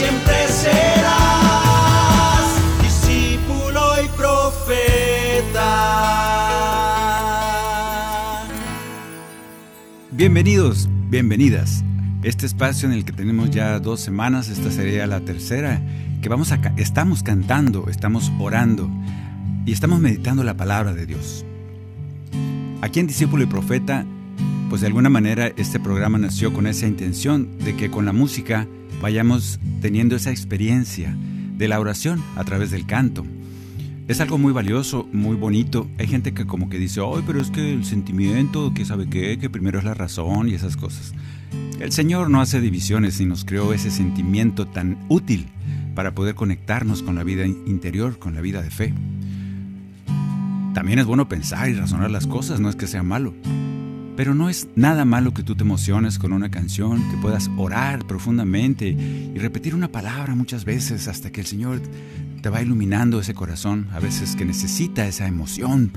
Siempre serás discípulo y profeta. Bienvenidos, bienvenidas. Este espacio en el que tenemos ya dos semanas, esta sería la tercera, que vamos a estamos cantando, estamos orando y estamos meditando la palabra de Dios. Aquí en Discípulo y Profeta, pues de alguna manera este programa nació con esa intención de que con la música vayamos teniendo esa experiencia de la oración a través del canto. Es algo muy valioso, muy bonito. Hay gente que como que dice, ay, pero es que el sentimiento, que sabe qué, que primero es la razón y esas cosas. El Señor no hace divisiones y nos creó ese sentimiento tan útil para poder conectarnos con la vida interior, con la vida de fe. También es bueno pensar y razonar las cosas, no es que sea malo. Pero no es nada malo que tú te emociones con una canción, que puedas orar profundamente y repetir una palabra muchas veces hasta que el Señor te va iluminando ese corazón, a veces que necesita esa emoción.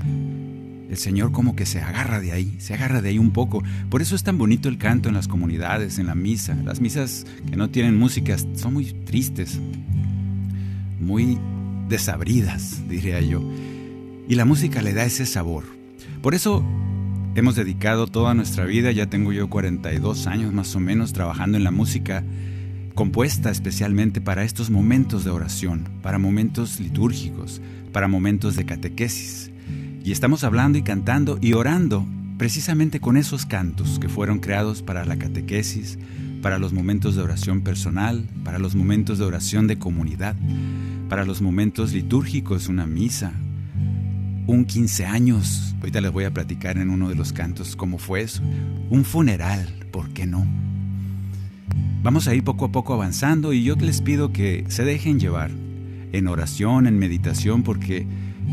El Señor como que se agarra de ahí, se agarra de ahí un poco. Por eso es tan bonito el canto en las comunidades, en la misa. Las misas que no tienen música son muy tristes, muy desabridas, diría yo. Y la música le da ese sabor. Por eso hemos dedicado toda nuestra vida, ya tengo yo 42 años más o menos trabajando en la música compuesta especialmente para estos momentos de oración, para momentos litúrgicos, para momentos de catequesis. Y estamos hablando y cantando y orando precisamente con esos cantos que fueron creados para la catequesis, para los momentos de oración personal, para los momentos de oración de comunidad, para los momentos litúrgicos, una misa, un 15 años, ahorita les voy a platicar en uno de los cantos cómo fue eso, un funeral, ¿por qué no? Vamos a ir poco a poco avanzando y yo les pido que se dejen llevar en oración, en meditación, porque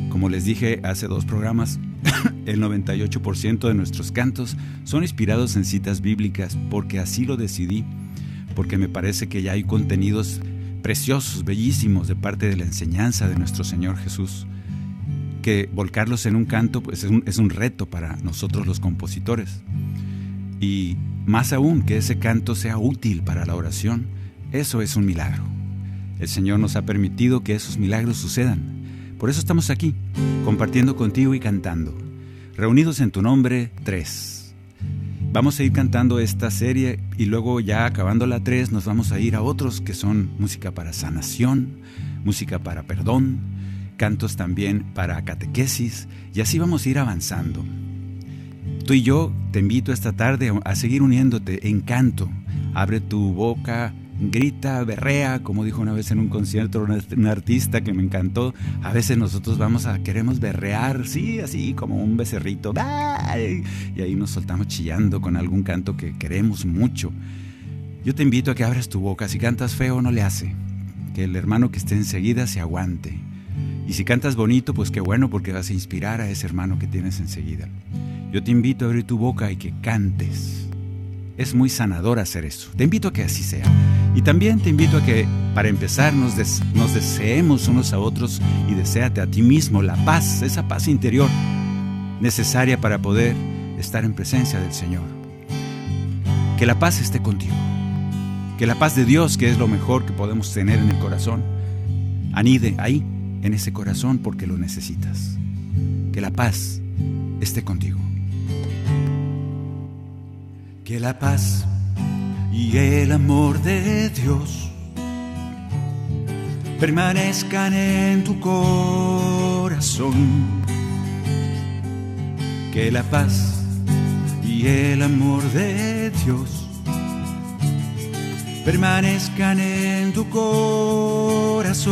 como les dije hace dos programas, el 98% de nuestros cantos son inspirados en citas bíblicas, porque así lo decidí, porque me parece que ya hay contenidos preciosos, bellísimos de parte de la enseñanza de nuestro Señor Jesús que volcarlos en un canto pues, es, un, es un reto para nosotros los compositores. Y más aún que ese canto sea útil para la oración, eso es un milagro. El Señor nos ha permitido que esos milagros sucedan. Por eso estamos aquí, compartiendo contigo y cantando. Reunidos en tu nombre, tres. Vamos a ir cantando esta serie y luego ya acabando la tres nos vamos a ir a otros que son música para sanación, música para perdón, cantos también para catequesis y así vamos a ir avanzando. Tú y yo te invito esta tarde a seguir uniéndote en canto. Abre tu boca, grita, berrea, como dijo una vez en un concierto un artista que me encantó. A veces nosotros vamos a queremos berrear, sí, así como un becerrito. Y ahí nos soltamos chillando con algún canto que queremos mucho. Yo te invito a que abras tu boca. Si cantas feo, no le hace. Que el hermano que esté enseguida se aguante. Y si cantas bonito, pues qué bueno porque vas a inspirar a ese hermano que tienes enseguida. Yo te invito a abrir tu boca y que cantes. Es muy sanador hacer eso. Te invito a que así sea. Y también te invito a que, para empezar, nos, des nos deseemos unos a otros y deséate a ti mismo la paz, esa paz interior necesaria para poder estar en presencia del Señor. Que la paz esté contigo. Que la paz de Dios, que es lo mejor que podemos tener en el corazón, anide ahí en ese corazón porque lo necesitas. Que la paz esté contigo. Que la paz y el amor de Dios permanezcan en tu corazón. Que la paz y el amor de Dios permanezcan en tu corazón.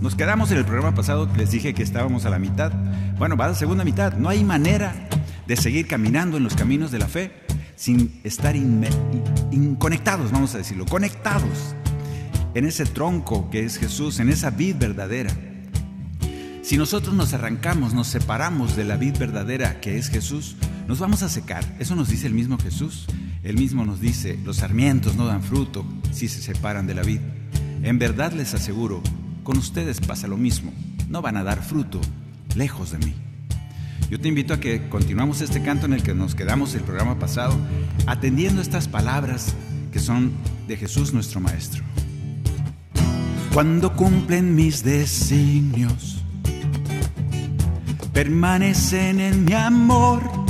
Nos quedamos en el programa pasado, les dije que estábamos a la mitad. Bueno, va a la segunda mitad. No hay manera de seguir caminando en los caminos de la fe sin estar inconectados, vamos a decirlo, conectados en ese tronco que es Jesús, en esa vid verdadera. Si nosotros nos arrancamos, nos separamos de la vid verdadera que es Jesús, nos vamos a secar. Eso nos dice el mismo Jesús. Él mismo nos dice, los sarmientos no dan fruto si se separan de la vid. En verdad les aseguro, con ustedes pasa lo mismo. No van a dar fruto lejos de mí. Yo te invito a que continuamos este canto en el que nos quedamos el programa pasado, atendiendo estas palabras que son de Jesús nuestro Maestro. Cuando cumplen mis designios, permanecen en mi amor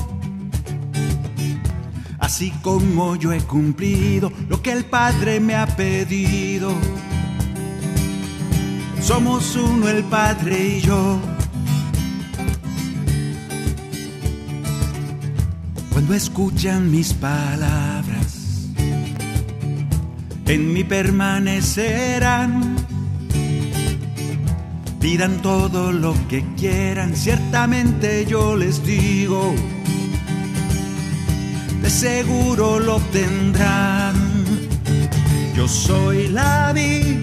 así como yo he cumplido lo que el Padre me ha pedido. Somos uno el Padre y yo. Cuando escuchan mis palabras, en mí permanecerán. Pidan todo lo que quieran, ciertamente yo les digo seguro lo obtendrán. Yo soy la vid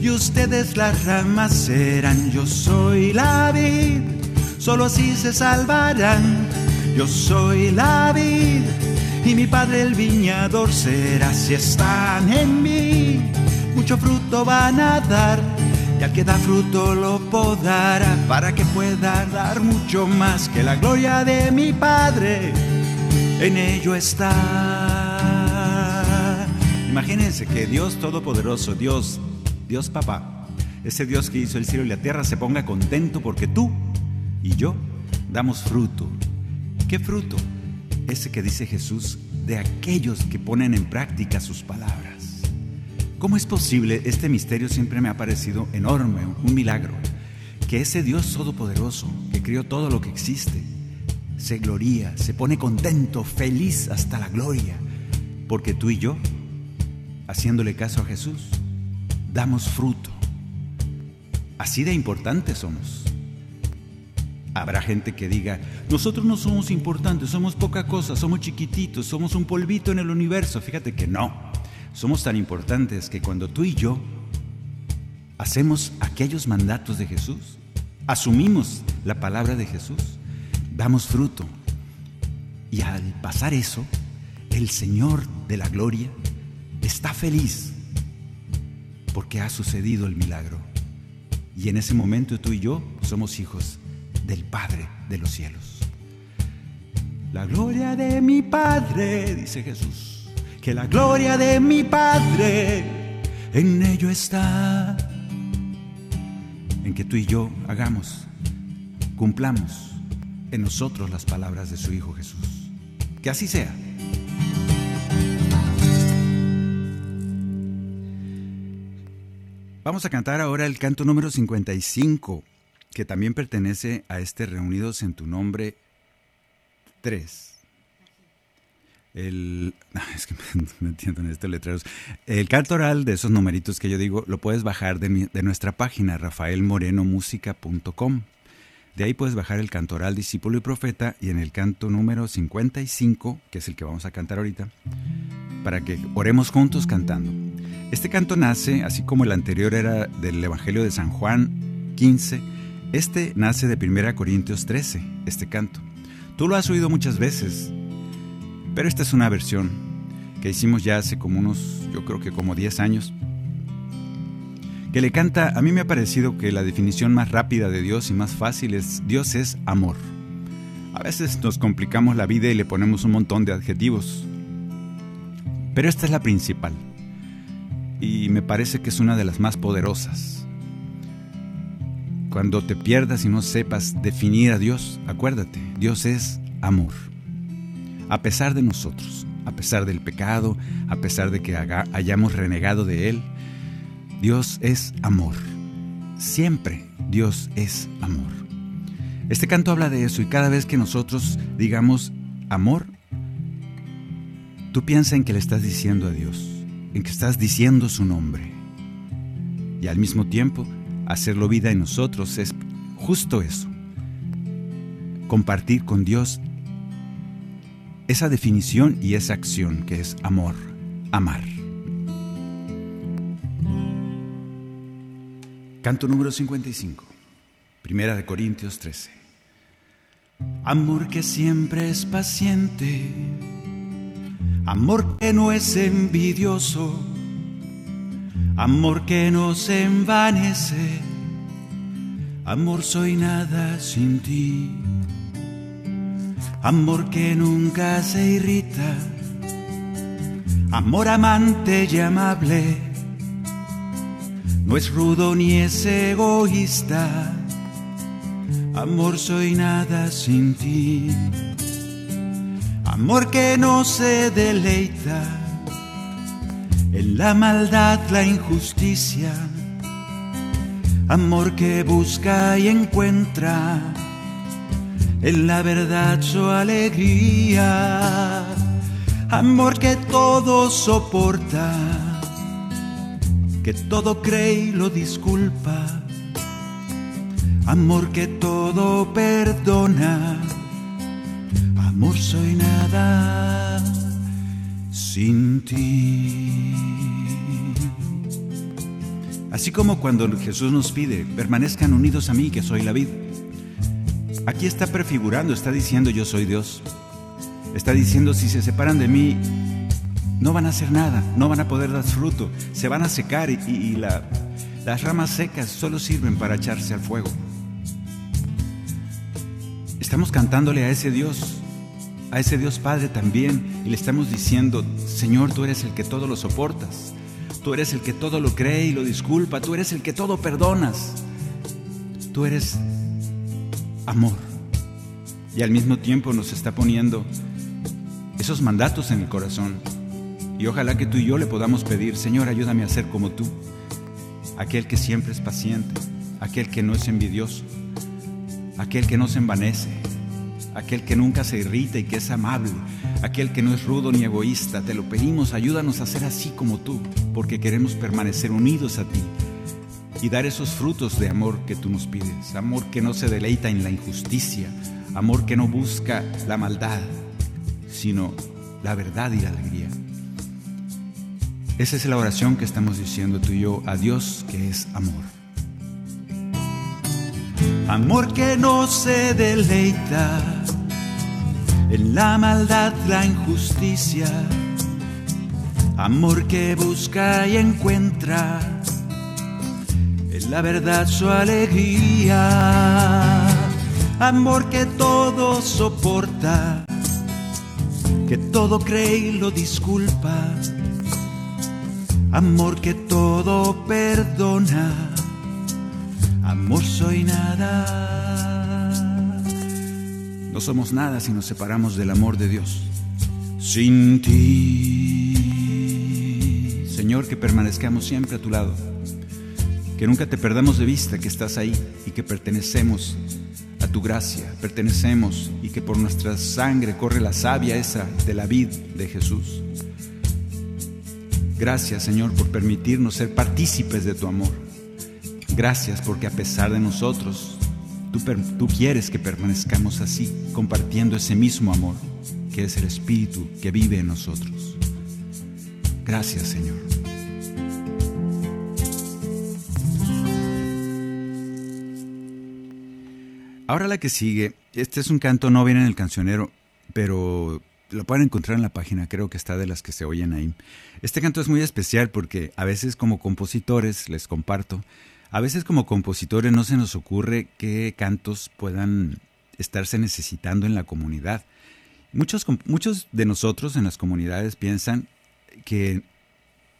y ustedes las ramas serán. Yo soy la vid, solo así se salvarán. Yo soy la vid y mi padre el viñador será. Si están en mí, mucho fruto van a dar. Y al que da fruto lo podará para que pueda dar mucho más que la gloria de mi Padre en ello está. Imagínense que Dios Todopoderoso, Dios, Dios Papá, ese Dios que hizo el cielo y la tierra, se ponga contento porque tú y yo damos fruto. ¿Qué fruto? Ese que dice Jesús de aquellos que ponen en práctica sus palabras. ¿Cómo es posible? Este misterio siempre me ha parecido enorme, un milagro. Que ese Dios todopoderoso, que crió todo lo que existe, se gloría, se pone contento, feliz hasta la gloria, porque tú y yo, haciéndole caso a Jesús, damos fruto. Así de importantes somos. Habrá gente que diga, nosotros no somos importantes, somos poca cosa, somos chiquititos, somos un polvito en el universo. Fíjate que no, somos tan importantes que cuando tú y yo hacemos aquellos mandatos de Jesús, asumimos la palabra de Jesús, damos fruto. Y al pasar eso, el Señor de la gloria está feliz porque ha sucedido el milagro. Y en ese momento tú y yo somos hijos del Padre de los cielos. La gloria de mi Padre, dice Jesús, que la gloria de mi Padre en ello está. En que tú y yo hagamos, cumplamos en nosotros las palabras de su Hijo Jesús. Que así sea. Vamos a cantar ahora el canto número 55, que también pertenece a este Reunidos en tu nombre 3. El, es que me entiendo en estos letreros. El canto oral de esos numeritos que yo digo lo puedes bajar de, de nuestra página rafaelmorenomusica.com. De ahí puedes bajar el cantoral discípulo y profeta y en el canto número 55, que es el que vamos a cantar ahorita, para que oremos juntos cantando. Este canto nace, así como el anterior era del Evangelio de San Juan 15, este nace de 1 Corintios 13, este canto. Tú lo has oído muchas veces, pero esta es una versión que hicimos ya hace como unos, yo creo que como 10 años, que le canta, a mí me ha parecido que la definición más rápida de Dios y más fácil es Dios es amor. A veces nos complicamos la vida y le ponemos un montón de adjetivos, pero esta es la principal y me parece que es una de las más poderosas. Cuando te pierdas y no sepas definir a Dios, acuérdate, Dios es amor. A pesar de nosotros, a pesar del pecado, a pesar de que hayamos renegado de Él, Dios es amor. Siempre Dios es amor. Este canto habla de eso y cada vez que nosotros digamos amor, tú piensa en que le estás diciendo a Dios, en que estás diciendo su nombre. Y al mismo tiempo, hacerlo vida en nosotros es justo eso. Compartir con Dios esa definición y esa acción que es amor, amar. Canto número 55, Primera de Corintios 13. Amor que siempre es paciente, amor que no es envidioso, amor que no se envanece, amor soy nada sin ti, amor que nunca se irrita, amor amante y amable no es rudo ni es egoísta, amor soy nada sin ti. Amor que no se deleita en la maldad, la injusticia. Amor que busca y encuentra en la verdad su alegría. Amor que todo soporta que todo cree y lo disculpa, amor que todo perdona, amor soy nada sin ti. Así como cuando Jesús nos pide, permanezcan unidos a mí, que soy la vida. Aquí está prefigurando, está diciendo yo soy Dios. Está diciendo si se separan de mí, no van a hacer nada, no van a poder dar fruto, se van a secar y, las ramas secas solo sirven para echarse al fuego. Estamos cantándole a ese Dios, a ese Dios Padre también, y le estamos diciendo, Señor, tú eres el que todo lo soportas, tú eres el que todo lo cree y lo disculpa, tú eres el que todo perdonas, tú eres amor. Y al mismo tiempo nos está poniendo esos mandatos en el corazón y ojalá que tú y yo le podamos pedir, Señor, ayúdame a ser como tú, aquel que siempre es paciente, aquel que no es envidioso, aquel que no se envanece, aquel que nunca se irrita y que es amable, aquel que no es rudo ni egoísta. Te lo pedimos, ayúdanos a ser así como tú, porque queremos permanecer unidos a ti y dar esos frutos de amor que tú nos pides, amor que no se deleita en la injusticia, amor que no busca la maldad, sino la verdad y la alegría. Esa es la oración que estamos diciendo tú y yo a Dios que es amor. Amor que no se deleita en la maldad, la injusticia. Amor que busca y encuentra en la verdad su alegría. Amor que todo soporta, que todo cree y lo disculpa amor que todo perdona, amor soy nada. No somos nada si nos separamos del amor de Dios. Sin ti, Señor, que permanezcamos siempre a tu lado, que nunca te perdamos de vista que estás ahí y que pertenecemos a tu gracia, pertenecemos y que por nuestra sangre corre la savia esa de la vid de Jesús. Gracias Señor por permitirnos ser partícipes de tu amor. Gracias porque a pesar de nosotros, tú, quieres que permanezcamos así, compartiendo ese mismo amor que es el Espíritu que vive en nosotros. Gracias, Señor. Ahora la que sigue, este es un canto, no viene en el cancionero, pero lo pueden encontrar en la página, creo que está de las que se oyen ahí. Este canto es muy especial porque a veces como compositores, les comparto, a veces como compositores no se nos ocurre qué cantos puedan estarse necesitando en la comunidad. Muchos, muchos de nosotros en las comunidades piensan que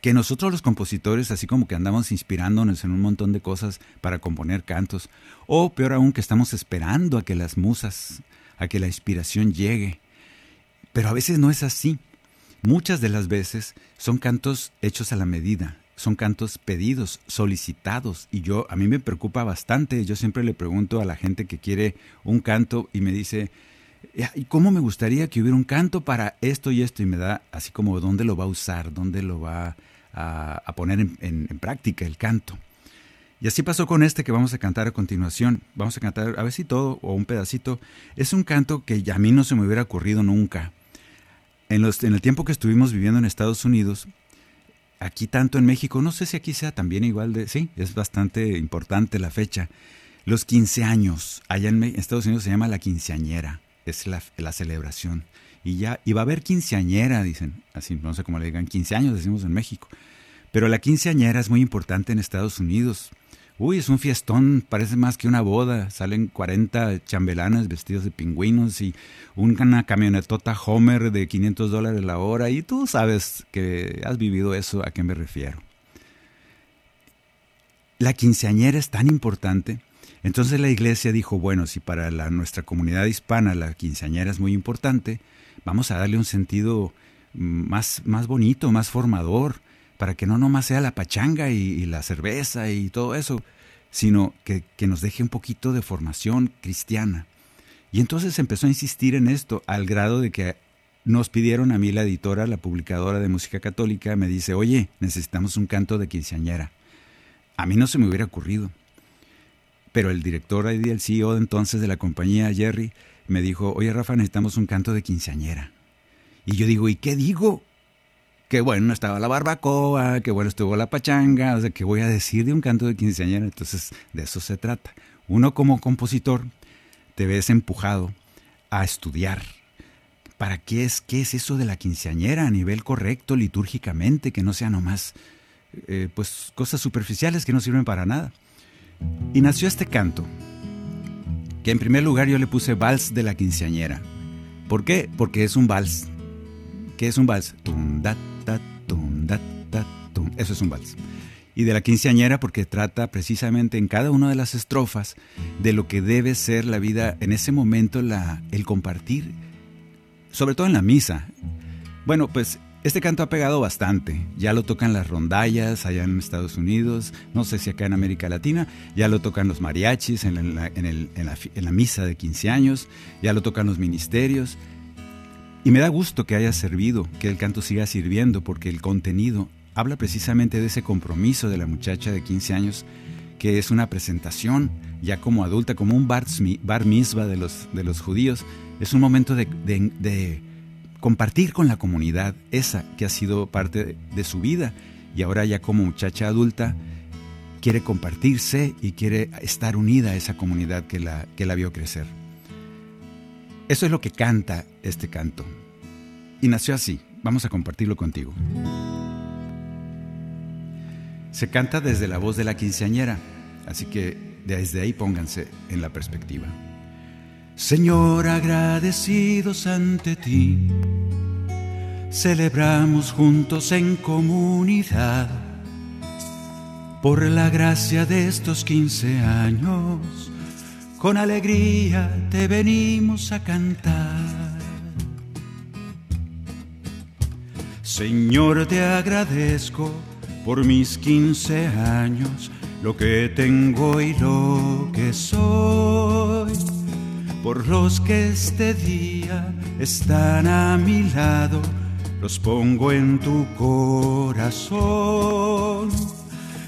que nosotros los compositores, así como que andamos inspirándonos en un montón de cosas para componer cantos, o peor aún que estamos esperando a que las musas, a que la inspiración llegue. Pero a veces no es así. Muchas de las veces son cantos hechos a la medida, son cantos pedidos, solicitados, y yo a mí me preocupa bastante. Yo siempre le pregunto a la gente que quiere un canto y me dice, ¿y cómo me gustaría que hubiera un canto para esto y esto? Y me da así como dónde lo va a usar, dónde lo va a, poner en, práctica el canto. Y así pasó con este que vamos a cantar a continuación. Vamos a cantar a ver si todo o un pedacito. Es un canto que a mí no se me hubiera ocurrido nunca. En, los, en el tiempo que estuvimos viviendo en Estados Unidos, aquí tanto en México, no sé si aquí sea también igual de... Sí, es bastante importante la fecha. Los 15 años. Allá en Estados Unidos se llama la quinceañera. Es la, la celebración y ya, y va a haber quinceañera, dicen, así, no sé cómo le digan, 15 años decimos en México. Pero la quinceañera es muy importante en Estados Unidos. Uy, es un fiestón, parece más que una boda. Salen 40 chambelanes vestidos de pingüinos y una camionetota Homer de 500 dólares la hora. Y tú sabes que has vivido eso, a qué me refiero. La quinceañera es tan importante. Entonces la iglesia dijo, bueno, si para nuestra comunidad hispana la quinceañera es muy importante, vamos a darle un sentido más, más bonito, más formador, para que no nomás sea la pachanga y, la cerveza y todo eso, sino que, que, nos deje un poquito de formación cristiana. Y entonces empezó a insistir en esto, al grado de que nos pidieron a mí la editora, la publicadora de música católica, me dice, oye, necesitamos un canto de quinceañera. A mí no se me hubiera ocurrido. Pero el director y el CEO entonces de la compañía, Jerry, me dijo, oye Rafa, necesitamos un canto de quinceañera. Y yo digo, ¿y qué digo? Que bueno estaba la barbacoa, que bueno estuvo la pachanga, o sea, ¿qué voy a decir de un canto de quinceañera? Entonces, de eso se trata. Uno como compositor te ves empujado a estudiar. ¿Para qué es, qué es eso de la quinceañera a nivel correcto, litúrgicamente, que no sea nomás eh, pues cosas superficiales que no sirven para nada? Y nació este canto, que en primer lugar yo le puse vals de la quinceañera. ¿Por qué? Porque es un vals. ¿Qué es un vals? Tum, da, tum, da, tum. Eso es un vals. Y de la quinceañera porque trata precisamente en cada una de las estrofas de lo que debe ser la vida en ese momento, la, el compartir, sobre todo en la misa. Bueno, pues este canto ha pegado bastante, ya lo tocan las rondallas allá en Estados Unidos, no sé si acá en América Latina, ya lo tocan los mariachis en la, en la, misa de 15 años, ya lo tocan los ministerios. Y me da gusto que haya servido, que el canto siga sirviendo, porque el contenido habla precisamente de ese compromiso de la muchacha de 15 años, que es una presentación ya como adulta, como un bar, bar mitzvah de los, de los judíos. Es un momento de compartir con la comunidad esa que ha sido parte de su vida y ahora ya como muchacha adulta quiere compartirse y quiere estar unida a esa comunidad que la, que la vio crecer. Eso es lo que canta este canto. Y nació así. Vamos a compartirlo contigo. Se canta desde la voz de la quinceañera, así que desde ahí pónganse en la perspectiva. Señor, agradecidos ante ti, celebramos juntos en comunidad por la gracia de estos quince años. Con alegría te venimos a cantar. Señor, te agradezco por mis quince años, lo que tengo y lo que soy por los que este día están a mi lado, los pongo en tu corazón.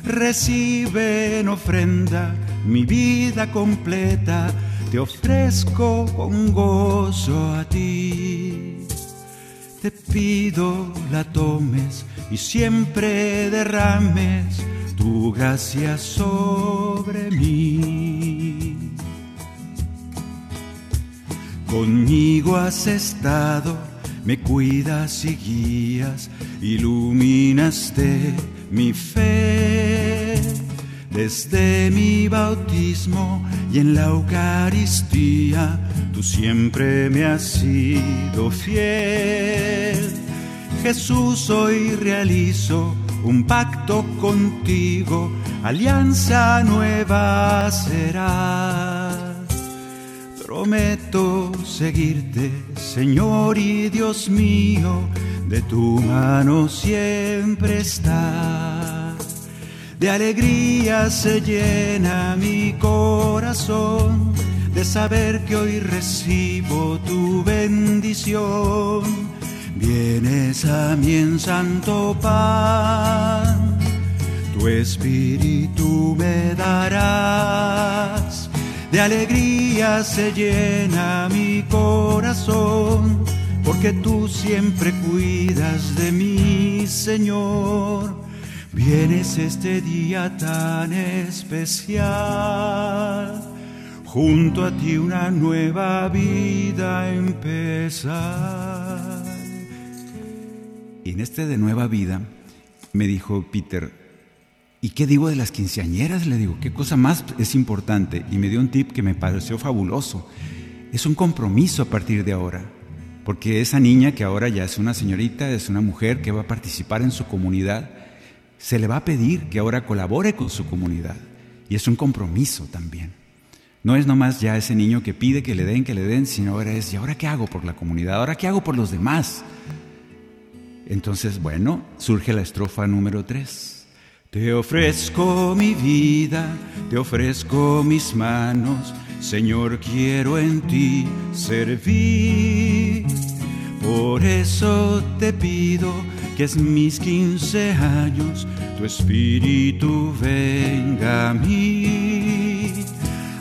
Recibe en ofrenda mi vida completa, te ofrezco con gozo a ti. te pido la tomes y siempre derrames tu gracia sobre mí. Conmigo has estado, me cuidas y guías, iluminaste mi fe. Desde mi bautismo y en la Eucaristía, tú siempre me has sido fiel. Jesús, hoy realizo un pacto contigo, alianza nueva será. Prometo seguirte, Señor y Dios mío, de tu mano siempre está. De alegría se llena mi corazón de saber que hoy recibo tu bendición Vienes a mí en santo pan, tu espíritu me darás. De alegría se llena mi corazón, porque tú siempre cuidas de mí, Señor. Vienes este día tan especial, junto a ti una nueva vida empezar. Y en este de nueva vida me dijo Peter, ¿y qué digo de las quinceañeras? Le digo, ¿qué cosa más es importante? Y me dio un tip que me pareció fabuloso. Es un compromiso a partir de ahora, porque esa niña que ahora ya es una señorita, es una mujer que va a participar en su comunidad, se le va a pedir que ahora colabore con su comunidad. Y es un compromiso también. No es nomás ya ese niño que pide que le den, que le den, sino ahora es, ¿y ahora qué hago por la comunidad? ¿Ahora qué hago por los demás? Entonces, bueno, surge la estrofa número 3. Te ofrezco mi vida, te ofrezco mis manos, Señor, quiero en ti servir. Por eso te pido que es mis quince años, tu espíritu venga a mí.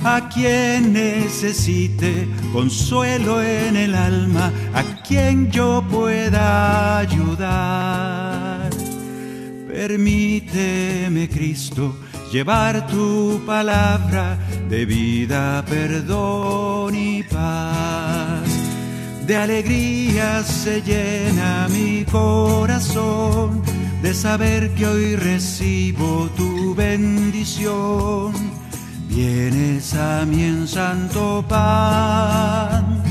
A quien necesite consuelo en el alma, a quien yo pueda ayudar. Permíteme, Cristo, llevar tu palabra de vida, perdón y paz. De alegría se llena mi corazón de saber que hoy recibo tu bendición. Vienes a mí en santo pan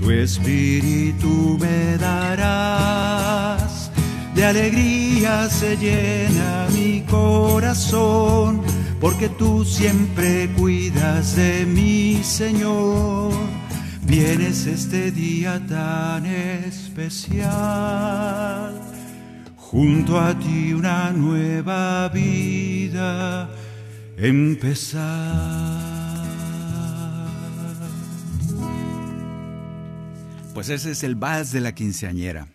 tu espíritu me darás. De alegría se llena mi corazón, porque tú siempre cuidas de mi Señor. Vienes este día tan especial, junto a ti una nueva vida empezar. Pues ese es el vals de la quinceañera.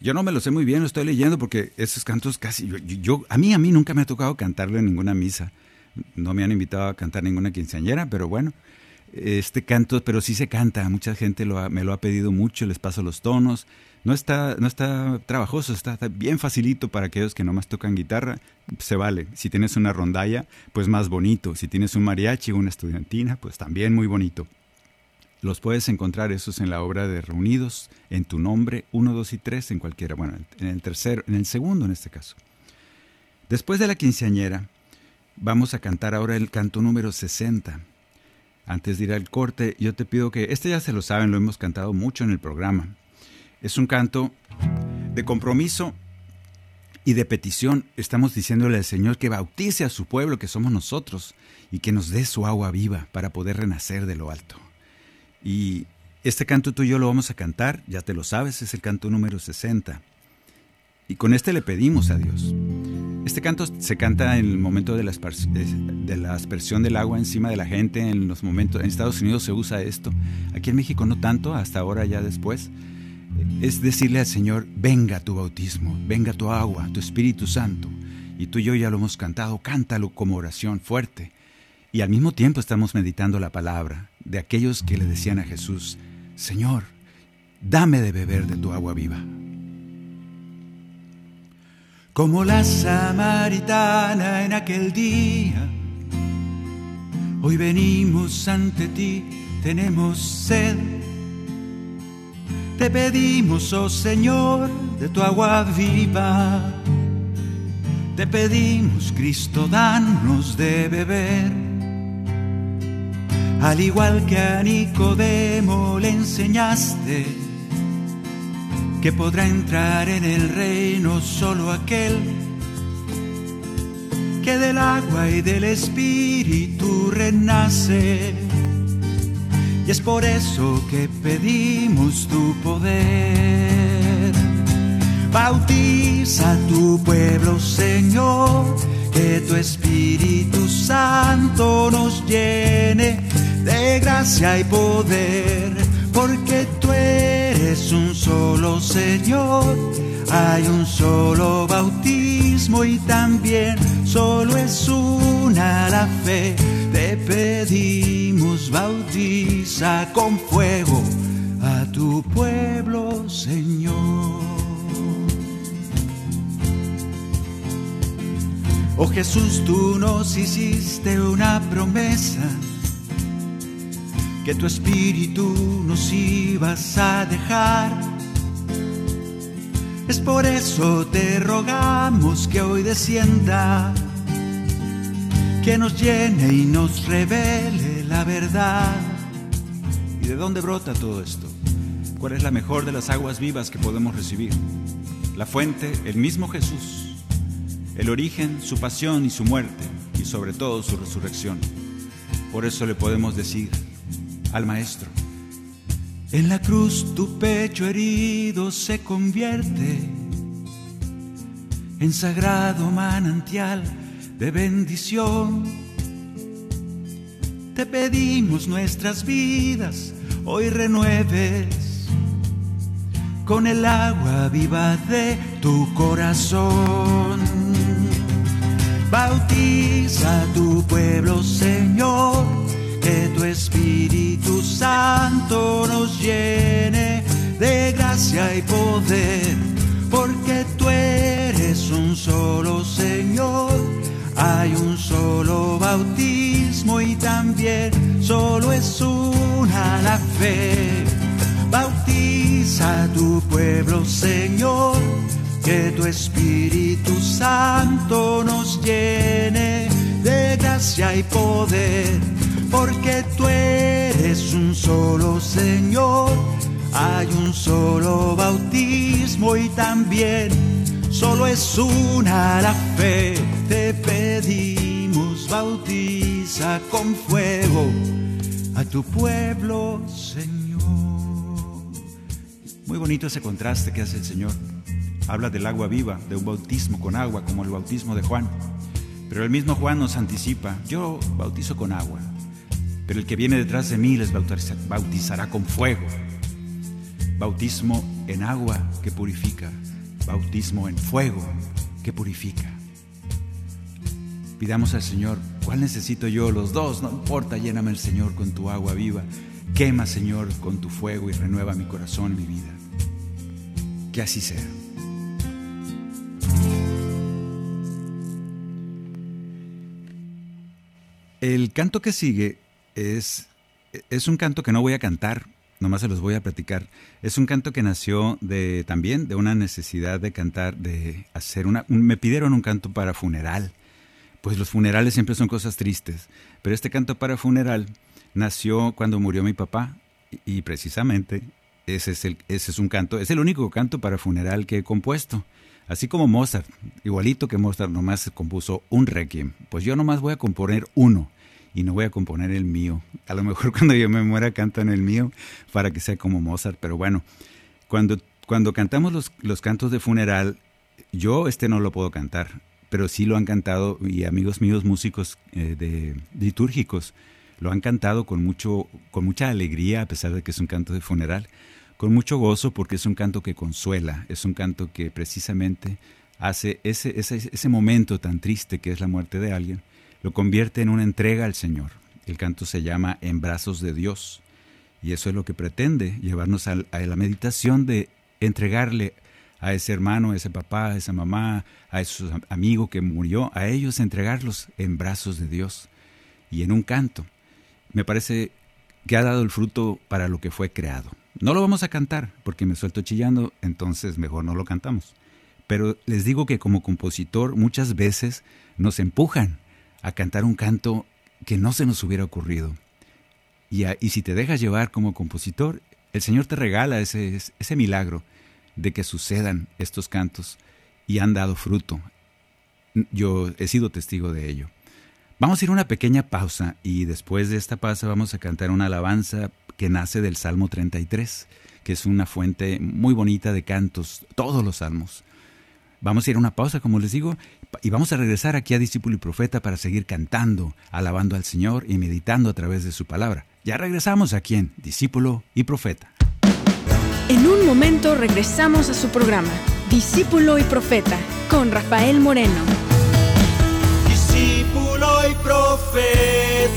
Yo no me lo sé muy bien, lo estoy leyendo porque esos cantos casi yo, a mí a mí nunca me ha tocado cantarlo en ninguna misa. No me han invitado a cantar ninguna quinceañera, pero bueno, este canto, pero sí se canta. Mucha gente me lo ha pedido mucho, les paso los tonos. No está, no está trabajoso, está, bien facilito para aquellos que nomás tocan guitarra, se vale. Si tienes una rondalla, pues más bonito. Si tienes un mariachi o una estudiantina, pues también muy bonito. Los puedes encontrar esos en la obra de Reunidos, en tu nombre, 1, 2 y 3, en cualquiera, bueno, en el tercero, en el segundo en este caso. Después de la quinceañera, vamos a cantar ahora el canto número 60. Antes de ir al corte, yo te pido que, este ya se lo saben, lo hemos cantado mucho en el programa. Es un canto de compromiso y de petición. Estamos diciéndole al Señor que bautice a su pueblo, que somos nosotros, y que nos dé su agua viva para poder renacer de lo alto. Y este canto tú y yo lo vamos a cantar, ya te lo sabes, es el canto número 60. Y con este le pedimos a Dios. Este canto se canta en el momento de la, aspersión del agua encima de la gente, en los momentos, en Estados Unidos se usa esto, aquí en México no tanto, hasta ahora ya después. Es decirle al Señor, venga tu bautismo, venga tu agua, tu Espíritu Santo. Y tú y yo ya lo hemos cantado, cántalo como oración fuerte. Y al mismo tiempo estamos meditando la palabra de aquellos que le decían a Jesús, Señor, dame de beber de tu agua viva. Como la samaritana en aquel día, hoy venimos ante ti, tenemos sed. Te pedimos, oh Señor, de tu agua viva. Te pedimos, Cristo, danos de beber. Al igual que a Nicodemo le enseñaste que podrá entrar en el reino solo aquel que del agua y del espíritu renace. Y es por eso que pedimos tu poder. Bautiza tu pueblo, Señor, que tu Espíritu Santo nos llene de gracia y poder, porque tú eres un solo Señor, hay un solo bautismo y también solo es una la fe. Te pedimos, bautiza con fuego a tu pueblo, Señor. Oh Jesús, tú nos hiciste una promesa, que tu espíritu nos ibas a dejar. Es por eso te rogamos que hoy descienda, que nos llene y nos revele la verdad. ¿Y de dónde brota todo esto? ¿Cuál es la mejor de las aguas vivas que podemos recibir? La fuente, el mismo Jesús el origen, su pasión y su muerte, y sobre todo su resurrección. Por eso le podemos decir al Maestro, en la cruz tu pecho herido se convierte en sagrado manantial de bendición. Te pedimos nuestras vidas hoy renueves con el agua viva de tu corazón. Bautiza a tu pueblo, Señor, que tu Espíritu Santo nos llene de gracia y poder, porque tú eres un solo Señor, hay un solo bautismo y también solo es una la fe. Bautiza a tu pueblo, Señor que tu Espíritu Santo nos llene de gracia y poder, porque tú eres un solo Señor, hay un solo bautismo y también solo es una la fe. Te pedimos, bautiza con fuego a tu pueblo, Señor. Muy bonito ese contraste que hace el Señor habla del agua viva, de un bautismo con agua, como el bautismo de Juan. Pero el mismo Juan nos anticipa, yo bautizo con agua, pero el que viene detrás de mí les bautizará con fuego. Bautismo en agua que purifica, bautismo en fuego que purifica. Pidamos al Señor, ¿cuál necesito yo? Los dos, no importa, lléname el Señor con tu agua viva. Quema, Señor, con tu fuego y renueva mi corazón mi vida. Que así sea. El canto que sigue es, es un canto que no voy a cantar, nomás se los voy a platicar. Es un canto que nació de también de una necesidad de cantar, de hacer una... me pidieron un canto para funeral. Pues los funerales siempre son cosas tristes, pero este canto para funeral nació cuando murió mi papá y, precisamente ese es, el, ese es un canto, es el único canto para funeral que he compuesto. Así como Mozart, igualito que Mozart nomás compuso un requiem, pues yo nomás voy a componer uno y no voy a componer el mío. A lo mejor cuando yo me muera canto en el mío para que sea como Mozart, pero bueno, cuando, cuando cantamos los, los cantos de funeral, yo este no lo puedo cantar, pero sí lo han cantado y amigos míos músicos eh, litúrgicos lo han cantado con mucho con mucha alegría a pesar de que es un canto de funeral, con mucho gozo porque es un canto que consuela, es un canto que precisamente hace ese, ese, ese momento tan triste que es la muerte de alguien lo convierte en una entrega al Señor. El canto se llama En brazos de Dios Y eso es lo que pretende, llevarnos a, la meditación de entregarle a ese hermano, a ese papá, a esa mamá, a ese amigo que murió, a ellos entregarlos en brazos de Dios y en un canto. Me parece que ha dado el fruto para lo que fue creado. No lo vamos a cantar porque me suelto chillando, entonces mejor no lo cantamos. Pero les digo que como compositor muchas veces nos empujan a cantar un canto que no se nos hubiera ocurrido. Y, si te dejas llevar como compositor, el Señor te regala ese, ese milagro de que sucedan estos cantos y han dado fruto. Yo he sido testigo de ello. Vamos a ir a una pequeña pausa y después de esta pausa vamos a cantar una alabanza que nace del Salmo 33, que es una fuente muy bonita de cantos, todos los salmos. Vamos a ir a una pausa, como les digo, y vamos a regresar aquí a Discípulo y Profeta para seguir cantando, alabando al Señor y meditando a través de su palabra. Ya regresamos aquí en Discípulo y Profeta. En un momento regresamos a su programa, Discípulo y Profeta, con Rafael Moreno. Discípulo y Profeta.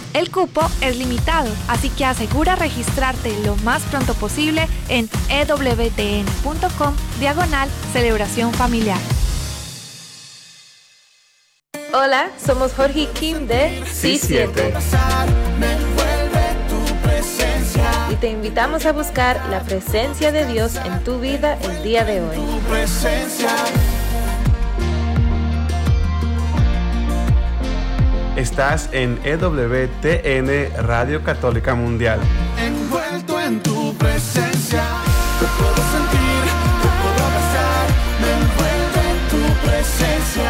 El cupo es limitado, así que asegura registrarte lo más pronto posible en ewtn.com diagonal celebración familiar. Hola, somos Jorge Kim de C7. Y te invitamos a buscar la presencia de Dios en tu vida el día de hoy. Estás en EWTN Radio Católica Mundial. Envuelto en tu presencia, te puedo sentir, te puedo abrazar, me envuelve en tu presencia.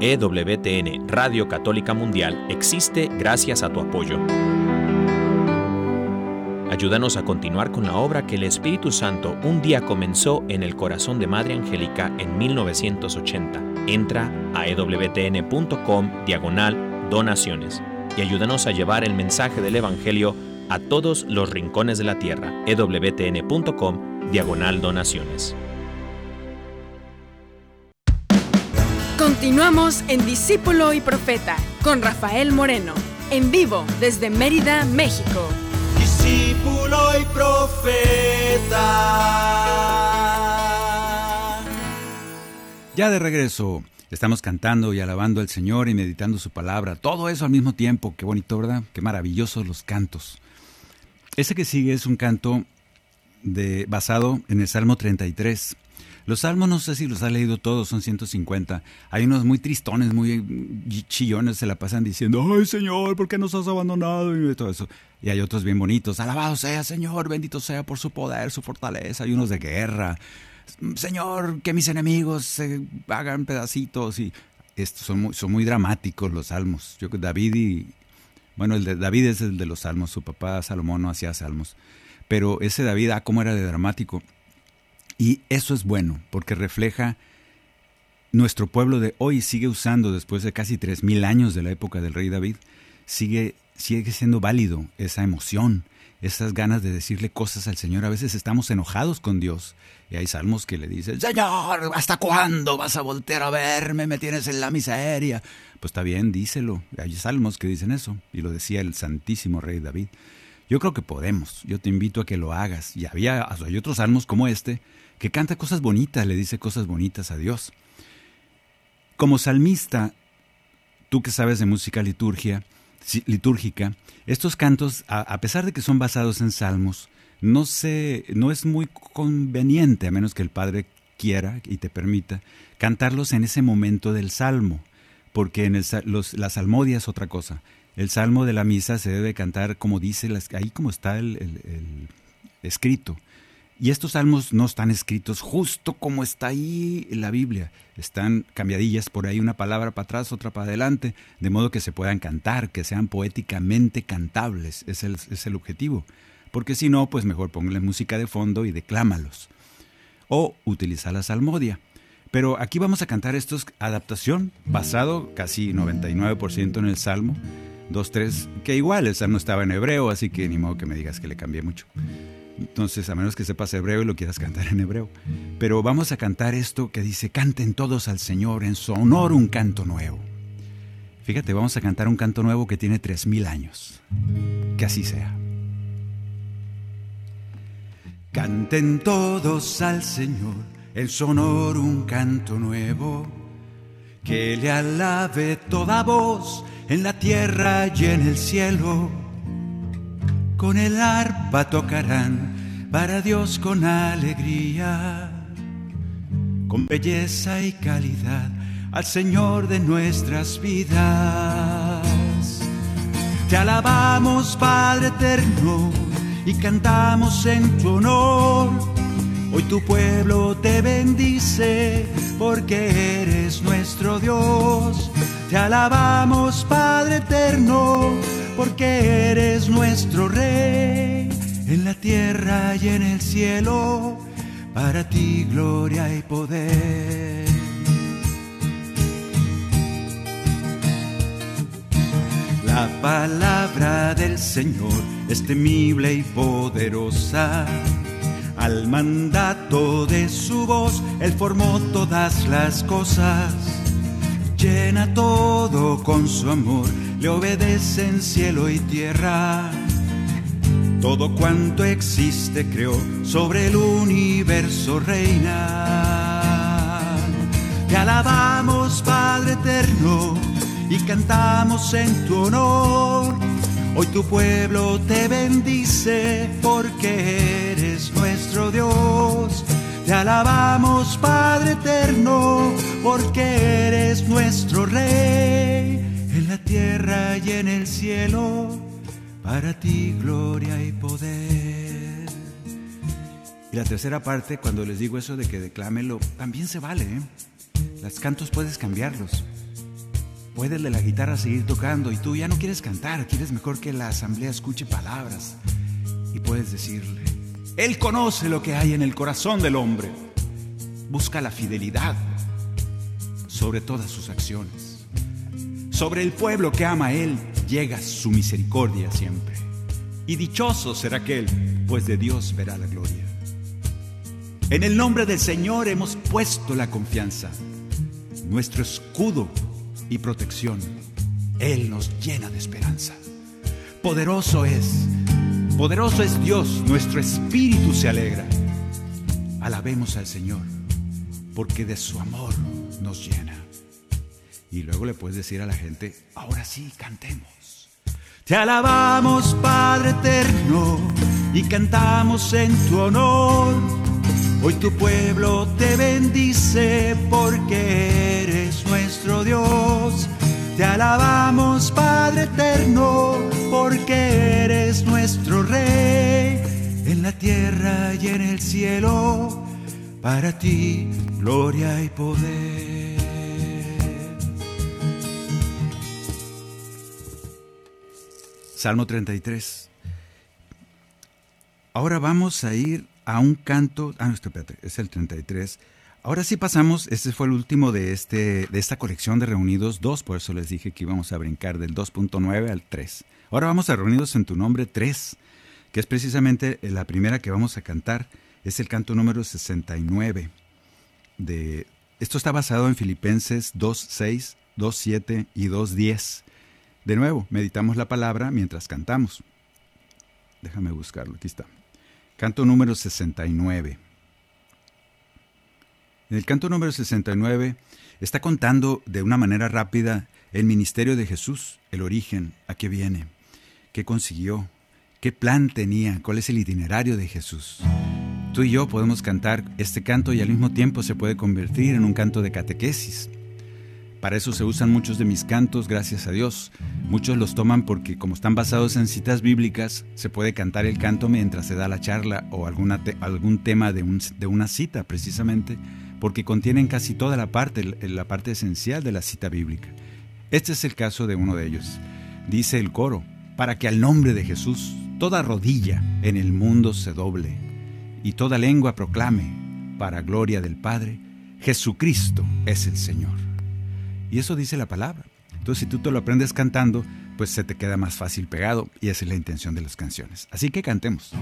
EWTN Radio Católica Mundial existe gracias a tu apoyo. Ayúdanos a continuar con la obra que el Espíritu Santo un día comenzó en el corazón de Madre Angélica en 1980 entra a ewtn.com diagonal donaciones y ayúdanos a llevar el mensaje del Evangelio a todos los rincones de la tierra. ewtn.com diagonal donaciones. Continuamos en Discípulo y Profeta con Rafael Moreno, en vivo desde Mérida, México. Discípulo y Profeta. Ya de regreso, estamos cantando y alabando al Señor y meditando su palabra. Todo eso al mismo tiempo. Qué bonito, ¿verdad? Qué maravillosos los cantos. Ese que sigue es un canto basado en el Salmo 33. Los salmos, no sé si los ha leído todos, son 150. Hay unos muy tristones, muy chillones, se la pasan diciendo, ay Señor, ¿por qué nos has abandonado? Y todo eso. Y hay otros bien bonitos, alabado sea Señor, bendito sea por su poder, su fortaleza. Hay unos de guerra, Señor, que mis enemigos se hagan pedacitos y estos son muy, son muy dramáticos los salmos. Yo David y bueno, el de David es el de los salmos, su papá Salomón no hacía salmos, pero ese David, ah, cómo era de dramático. Y eso es bueno, porque refleja nuestro pueblo de hoy sigue usando después de casi tres mil años de la época del rey David, sigue sigue siendo válido esa emoción, esas ganas de decirle cosas al Señor. A veces estamos enojados con Dios y hay salmos que le dicen, Señor, ¿hasta cuándo vas a voltear a verme? Me tienes en la miseria. Pues está bien, díselo. Hay salmos que dicen eso y lo decía el santísimo rey David. Yo creo que podemos. Yo te invito a que lo hagas. Y había, hay otros salmos como este que canta cosas bonitas, le dice cosas bonitas a Dios. Como salmista, tú que sabes de música litúrgica, estos cantos, a, pesar de que son basados en salmos, no, se, no es muy conveniente, a menos que el Padre quiera y te permita, cantarlos en ese momento del salmo, porque en el, los, la salmodia es otra cosa. El salmo de la misa se debe cantar como dice, ahí como está el, escrito. Y estos salmos no están escritos justo como está ahí en la Biblia. Están cambiadillas por ahí, una palabra para atrás, otra para adelante, de modo que se puedan cantar, que sean poéticamente cantables. Es el, es el objetivo. Porque si no, pues mejor póngale música de fondo y declámalos. O utiliza la salmodia. Pero aquí vamos a cantar estos adaptación, basado casi 99% en el Salmo 2.3, que igual el Salmo estaba en hebreo, así que ni modo que me digas que le cambié mucho. Entonces, a menos que sepas hebreo y lo quieras cantar en hebreo. Pero vamos a cantar esto que dice, canten todos al Señor en su honor un canto nuevo. Fíjate, vamos a cantar un canto nuevo que tiene 3.000 años. Que así sea. Canten todos al Señor en su honor un canto nuevo. Que le alabe toda voz en la tierra y en el cielo con el arpa tocarán para Dios con alegría, con belleza y calidad al Señor de nuestras vidas. Te alabamos, Padre eterno, y cantamos en tu honor. Hoy tu pueblo te bendice porque eres nuestro Dios. Te alabamos, Padre eterno porque eres nuestro Rey en la tierra y en el cielo, para ti gloria y poder. La palabra del Señor es temible y poderosa. Al mandato de su voz, Él formó todas las cosas. Llena todo con su amor le obedecen cielo y tierra. Todo cuanto existe creó, sobre el universo reina. Te alabamos, Padre eterno, y cantamos en tu honor. Hoy tu pueblo te bendice porque eres nuestro Dios. Te alabamos, Padre eterno, porque eres nuestro Rey tierra y en el cielo, para ti gloria y poder. Y la tercera parte, cuando les digo eso de que declámelo, también se vale. ¿eh? Los cantos puedes cambiarlos. Puedes de la guitarra seguir tocando y tú ya no quieres cantar, quieres mejor que la asamblea escuche palabras. Y puedes decirle, Él conoce lo que hay en el corazón del hombre. Busca la fidelidad sobre todas sus acciones. Sobre el pueblo que ama a Él llega su misericordia siempre. Y dichoso será aquel, pues de Dios verá la gloria. En el nombre del Señor hemos puesto la confianza, nuestro escudo y protección. Él nos llena de esperanza. Poderoso es, poderoso es Dios, nuestro espíritu se alegra. Alabemos al Señor, porque de su amor nos llena. Y luego le puedes decir a la gente, ahora sí, cantemos. Te alabamos, Padre eterno, y cantamos en tu honor. Hoy tu pueblo te bendice porque eres nuestro Dios. Te alabamos, Padre eterno, porque eres nuestro Rey en la tierra y en el cielo. Para ti, gloria y poder. Salmo 33. Ahora vamos a ir a un canto. Ah, no, espérate, es el 33. Ahora sí pasamos, este fue el último de, este, de esta colección de Reunidos 2, por eso les dije que íbamos a brincar del 2.9 al 3. Ahora vamos a Reunidos en tu nombre 3, que es precisamente la primera que vamos a cantar, es el canto número 69. De, esto está basado en Filipenses 2.6, 2.7 y 2.10. De nuevo, meditamos la palabra mientras cantamos. Déjame buscarlo, aquí está. Canto número 69. En el canto número 69 está contando de una manera rápida el ministerio de Jesús, el origen, a qué viene, qué consiguió, qué plan tenía, cuál es el itinerario de Jesús. Tú y yo podemos cantar este canto y al mismo tiempo se puede convertir en un canto de catequesis Para eso se usan muchos de mis cantos, gracias a Dios. Muchos los toman porque como están basados en citas bíblicas, se puede cantar el canto mientras se da la charla o algún tema de, de, una cita precisamente, porque contienen casi toda la parte, la parte esencial de la cita bíblica. Este es el caso de uno de ellos. Dice el coro, para que al nombre de Jesús toda rodilla en el mundo se doble y toda lengua proclame, para gloria del Padre, Jesucristo es el Señor. Y eso dice la palabra. Entonces, si tú te lo aprendes cantando, pues se te queda más fácil pegado y esa es la intención de las canciones. Así que cantemos.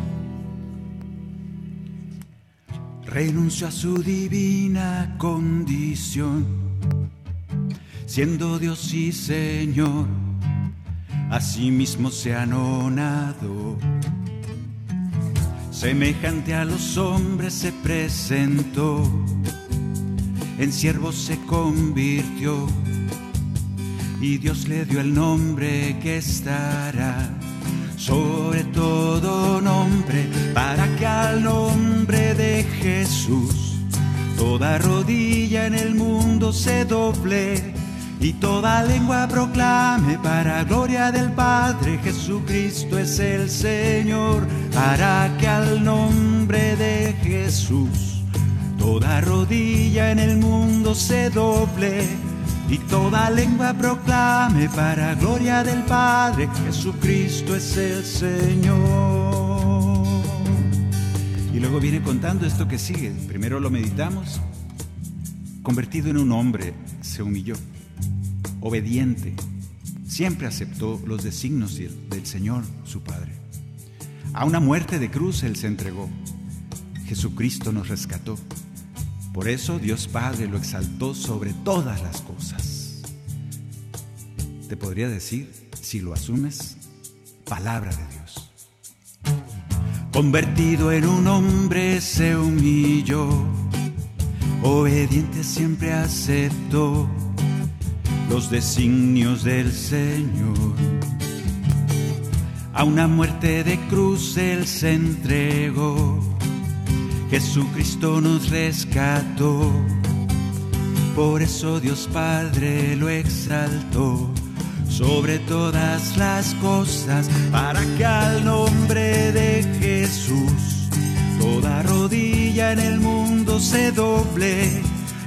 Renunció a su divina condición, siendo Dios y Señor, mismo se anonadó. Semejante a los hombres se presentó en siervo se convirtió. Y Dios le dio el nombre que estará sobre todo nombre para que al nombre de Jesús toda rodilla en el mundo se doble y toda lengua proclame para gloria del Padre Jesucristo es el Señor para que al nombre de Jesús Toda rodilla en el mundo se doble y toda lengua proclame para gloria del Padre, Jesucristo es el Señor. Y luego viene contando esto que sigue. Primero lo meditamos. Convertido en un hombre, se humilló. Obediente. Siempre aceptó los designios del Señor, su Padre. A una muerte de cruz Él se entregó. Jesucristo nos rescató. Por eso Dios Padre lo exaltó sobre todas las cosas. Te podría decir, si lo asumes, palabra de Dios. Convertido en un hombre se humilló, obediente siempre aceptó los designios del Señor. A una muerte de cruz él se entregó Jesucristo nos rescató, por eso Dios Padre lo exaltó sobre todas las cosas, para que al nombre de Jesús toda rodilla en el mundo se doble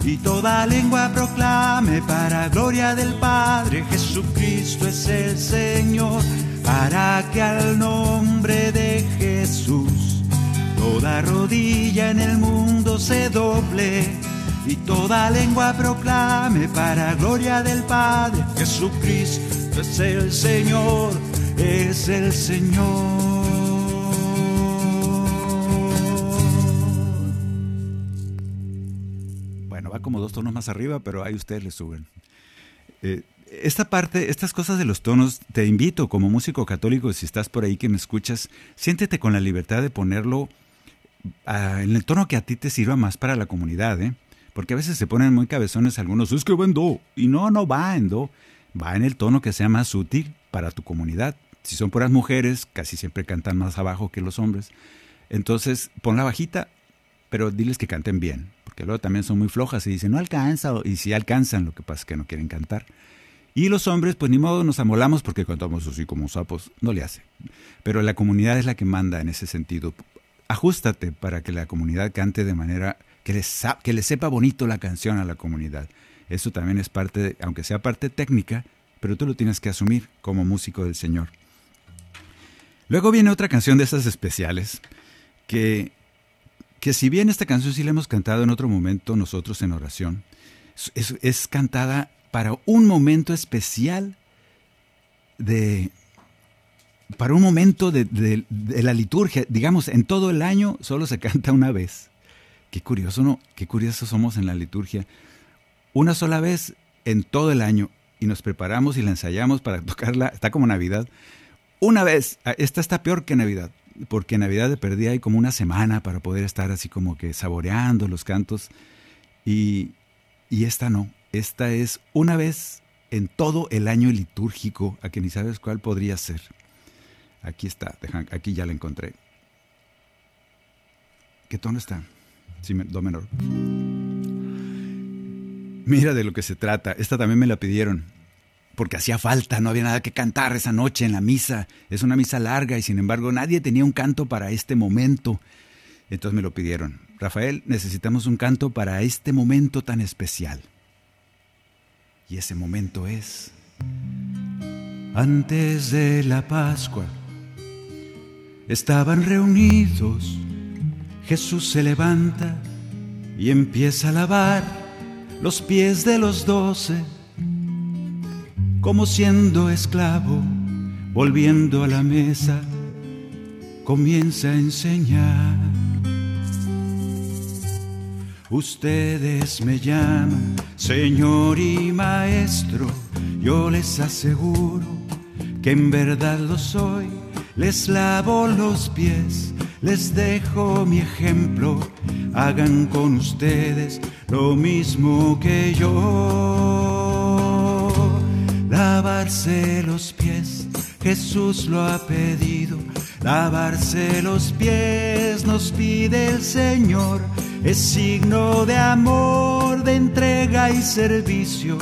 y toda lengua proclame para gloria del Padre, Jesucristo es el Señor, para que al nombre de Jesús Toda rodilla en el mundo se doble y toda lengua proclame para gloria del Padre. Jesucristo es el Señor, es el Señor. Bueno, va como dos tonos más arriba, pero ahí ustedes le suben. Eh, esta parte, estas cosas de los tonos, te invito como músico católico, si estás por ahí que me escuchas, siéntete con la libertad de ponerlo en el tono que a ti te sirva más para la comunidad, ¿eh? Porque a veces se ponen muy cabezones algunos, es que va en do, y no, no va en do, va en el tono que sea más útil para tu comunidad. Si son puras mujeres, casi siempre cantan más abajo que los hombres. Entonces, ponla bajita, pero diles que canten bien, porque luego también son muy flojas y dicen, no alcanza, y si alcanzan, lo que pasa es que no quieren cantar. Y los hombres, pues ni modo, nos amolamos porque cantamos así como sapos, no le hace. Pero la comunidad es la que manda en ese sentido ajustate para que la comunidad cante de manera que le, que le sepa bonito la canción a la comunidad. Eso también es parte, aunque sea parte técnica, pero tú lo tienes que asumir como músico del Señor. Luego viene otra canción de esas especiales, que, que si bien esta canción sí la hemos cantado en otro momento nosotros en oración, es cantada para un momento especial de, para un momento de, la liturgia, digamos, en todo el año solo se canta una vez. Qué curioso, ¿no? Qué curiosos somos en la liturgia. Una sola vez en todo el año y nos preparamos y la ensayamos para tocarla. Está como Navidad. Una vez, ah, esta está peor que Navidad, porque Navidad de perdida hay como una semana para poder estar así como que saboreando los cantos. Y, y esta no, esta es una vez en todo el año litúrgico, a que ni sabes cuál podría ser. Aquí está, aquí ya la encontré. ¿Qué tono está? do menor. Mira de lo que se trata. Esta también me la pidieron. Porque hacía falta, no había nada que cantar esa noche en la misa. Es una misa larga y sin embargo nadie tenía un canto para este momento. Entonces me lo pidieron. Rafael, necesitamos un canto para este momento tan especial. Y ese momento es antes de la Pascua. Estaban reunidos, Jesús se levanta y empieza a lavar los pies de los doce, como siendo esclavo, volviendo a la mesa, comienza a enseñar. Ustedes me llaman Señor y Maestro, yo les aseguro que en verdad lo soy, les lavo los pies, les dejo mi ejemplo, hagan con ustedes lo mismo que yo. Lavarse los pies, Jesús lo ha pedido, lavarse los pies nos pide el Señor es signo de amor, de entrega y servicio.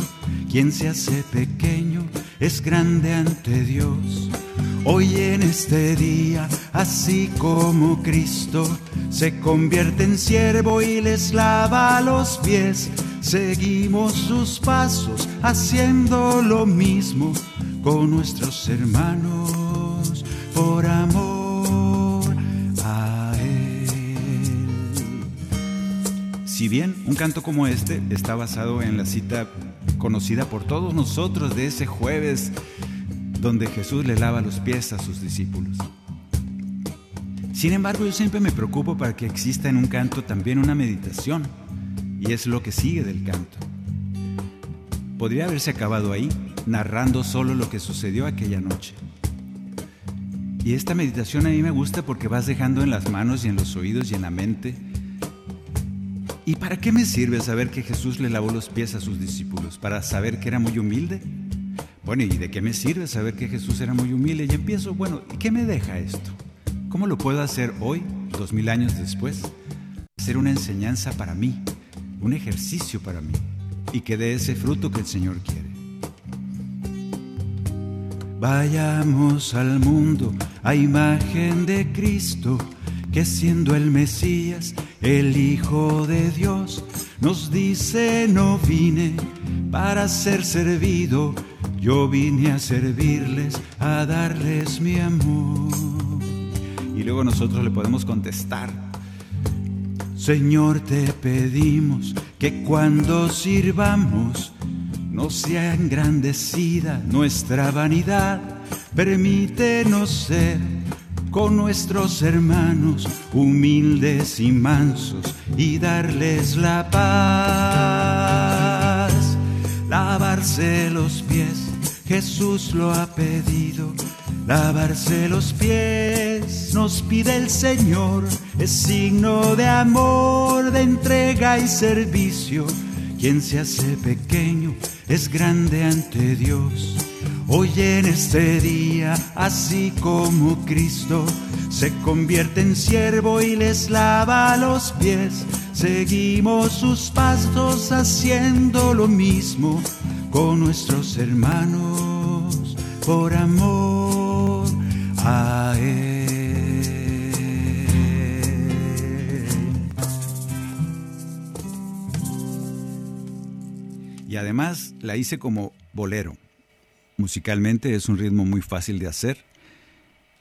Quien se hace pequeño es grande ante Dios. Hoy en este día, así como Cristo se convierte en siervo y les lava los pies, seguimos sus pasos haciendo lo mismo con nuestros hermanos por amor. Si bien un canto como este está basado en la cita conocida por todos nosotros de ese jueves donde Jesús le lava los pies a sus discípulos. Sin embargo, yo siempre me preocupo para que exista en un canto también una meditación, y es lo que sigue del canto. Podría haberse acabado ahí, narrando solo lo que sucedió aquella noche. Y esta meditación a mí me gusta porque vas dejando en las manos y en los oídos y en la mente ¿Y para qué me sirve saber que Jesús le lavó los pies a sus discípulos? ¿Para saber que era muy humilde? Bueno, ¿y de qué me sirve saber que Jesús era muy humilde? Y empiezo, bueno, ¿y qué me deja esto? ¿Cómo lo puedo hacer hoy, dos mil años después? Ser una enseñanza para mí, un ejercicio para mí, y que dé ese fruto que el Señor quiere. Vayamos al mundo a imagen de Cristo, que siendo el Mesías, el Hijo de Dios nos dice, no vine para ser servido, yo vine a servirles, a darles mi amor. Y luego nosotros le podemos contestar, Señor, te pedimos que cuando sirvamos no sea engrandecida nuestra vanidad, permítenos ser con nuestros hermanos humildes y mansos y darles la paz. Lavarse los pies, Jesús lo ha pedido. Lavarse los pies nos pide el Señor, es signo de amor, de entrega y servicio. Quien se hace pequeño es grande ante Dios. Hoy en este día, así como Cristo se convierte en siervo y les lava los pies, seguimos sus pasos haciendo lo mismo con nuestros hermanos por amor a Él. Y además la hice como bolero Musicalmente es un ritmo muy fácil de hacer.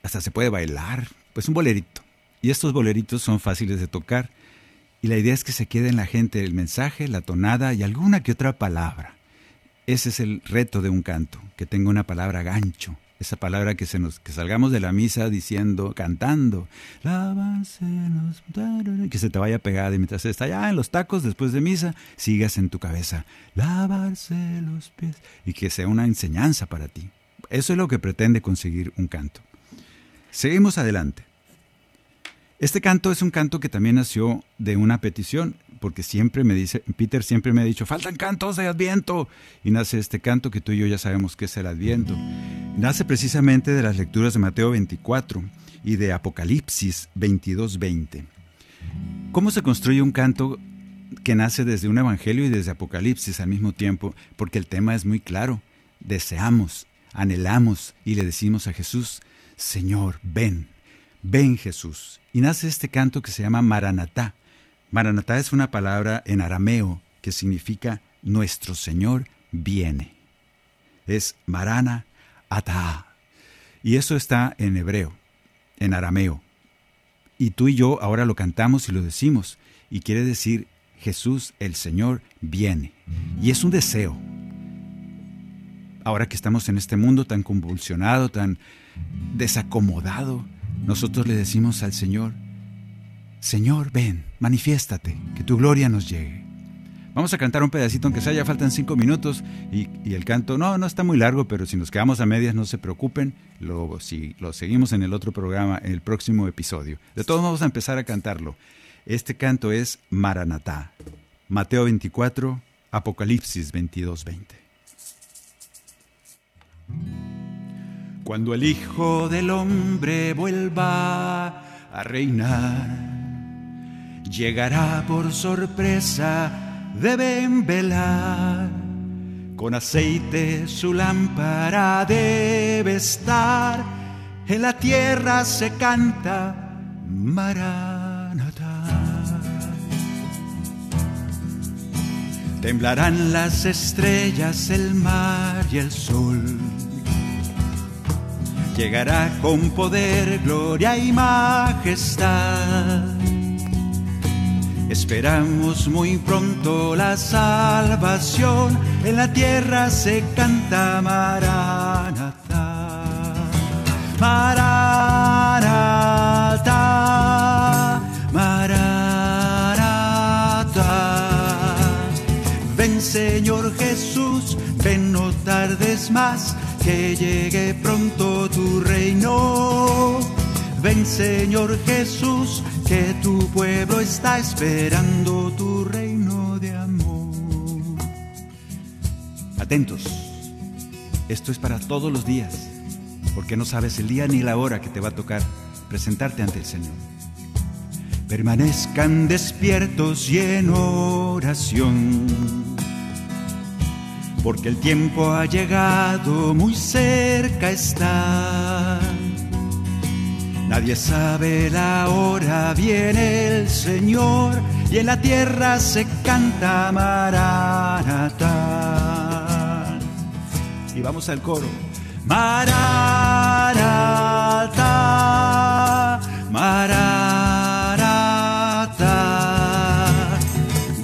Hasta se puede bailar. Pues un bolerito. Y estos boleritos son fáciles de tocar. Y la idea es que se quede en la gente el mensaje, la tonada y alguna que otra palabra. Ese es el reto de un canto, que tenga una palabra gancho, esa palabra que se nos que salgamos de la misa diciendo, cantando, que se te vaya pegada y mientras está allá en los tacos después de misa, sigas en tu cabeza, lavarse los pies y que sea una enseñanza para ti. Eso es lo que pretende conseguir un canto. Seguimos adelante. Este canto es un canto que también nació de una petición, porque siempre me dice, Peter siempre me ha dicho, faltan cantos de Adviento. Y nace este canto que tú y yo ya sabemos que es el Adviento. Nace precisamente de las lecturas de Mateo 24 y de Apocalipsis 22-20. ¿Cómo se construye un canto que nace desde un evangelio y desde Apocalipsis al mismo tiempo, porque el tema es muy claro. Deseamos, anhelamos y le decimos a Jesús, Señor, ven, ven Jesús. Y nace este canto que se llama Maranatá. Maranatá es una palabra en arameo que significa nuestro Señor viene. Es Marana Ata. Y eso está en hebreo, en arameo. Y tú y yo ahora lo cantamos y lo decimos. Y quiere decir Jesús el Señor viene. Y es un deseo. Ahora que estamos en este mundo tan convulsionado, tan desacomodado, nosotros le decimos al Señor, Señor, ven, manifiéstate, que tu gloria nos llegue. Vamos a cantar un pedacito, aunque sea, ya faltan cinco minutos y, el canto, no, no está muy largo, pero si nos quedamos a medias, no se preocupen, lo, si, lo seguimos en el otro programa, en el próximo episodio. De todos modos, vamos a empezar a cantarlo. Este canto es Maranatá, Mateo 24, Apocalipsis 22, 20. Cuando el Hijo del Hombre vuelva a reinar, llegará por sorpresa, deben velar. Con aceite su lámpara debe estar, en la tierra se canta Maranatá. Temblarán las estrellas, el mar y el sol llegará con poder, gloria y majestad. Esperamos muy pronto la salvación, en la tierra se canta Maranatha. Maranatha, Maranatha. Ven Señor Jesús, ven no tardes más que llegue pronto tu reino. Ven Señor Jesús, que tu pueblo está esperando tu reino de amor. Atentos, esto es para todos los días, porque no sabes el día ni la hora que te va a tocar presentarte ante el Señor. Permanezcan despiertos y en oración porque el tiempo ha llegado, muy cerca está. Nadie sabe la hora, viene el Señor y en la tierra se canta Maranatá. Y vamos al coro. Maranatá, Maranatá.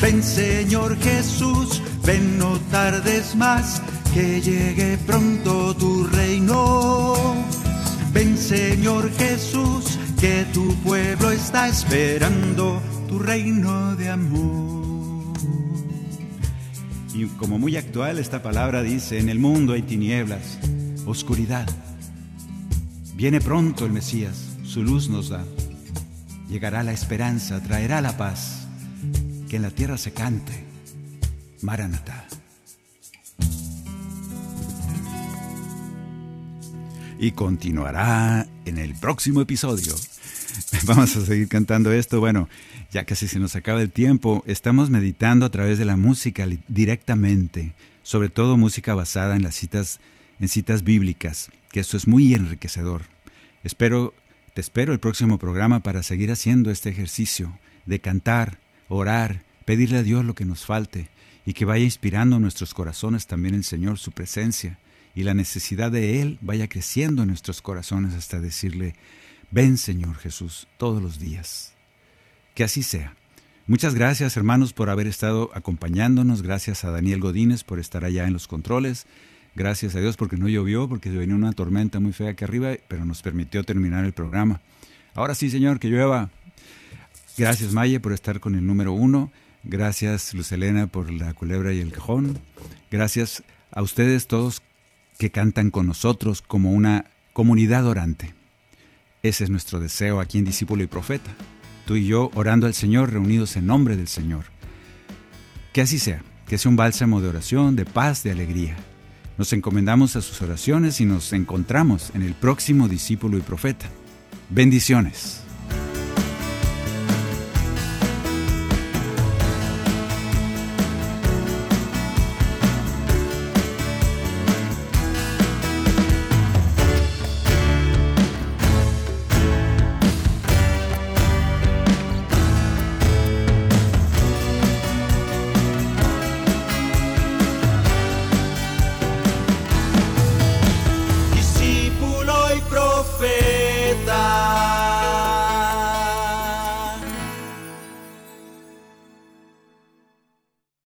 Ven Señor Jesús Ven, no tardes más, que llegue pronto tu reino. Ven, Señor Jesús, que tu pueblo está esperando tu reino de amor. Y como muy actual esta palabra dice, en el mundo hay tinieblas, oscuridad. Viene pronto el Mesías, su luz nos da. Llegará la esperanza, traerá la paz, que en la tierra se cante Maranatha. Y continuará en el próximo episodio. Vamos a seguir cantando esto. Bueno, ya casi se nos acaba el tiempo. Estamos meditando a través de la música directamente, sobre todo música basada en las citas, en citas bíblicas, que esto es muy enriquecedor. Espero, te espero el próximo programa para seguir haciendo este ejercicio de cantar, orar, pedirle a Dios lo que nos falte y que vaya inspirando nuestros corazones también el Señor su presencia y la necesidad de Él vaya creciendo en nuestros corazones hasta decirle, ven Señor Jesús todos los días. Que así sea. Muchas gracias hermanos por haber estado acompañándonos, gracias a Daniel Godínez por estar allá en los controles, gracias a Dios porque no llovió, porque venía una tormenta muy fea aquí arriba, pero nos permitió terminar el programa. Ahora sí Señor, que llueva. Gracias Maye por estar con el número uno. Gracias, Luz Elena, por la culebra y el cajón. Gracias a ustedes todos que cantan con nosotros como una comunidad orante. Ese es nuestro deseo aquí en Discípulo y Profeta. Tú y yo orando al Señor, reunidos en nombre del Señor. Que así sea, que sea un bálsamo de oración, de paz, de alegría. Nos encomendamos a sus oraciones y nos encontramos en el próximo Discípulo y Profeta. Bendiciones.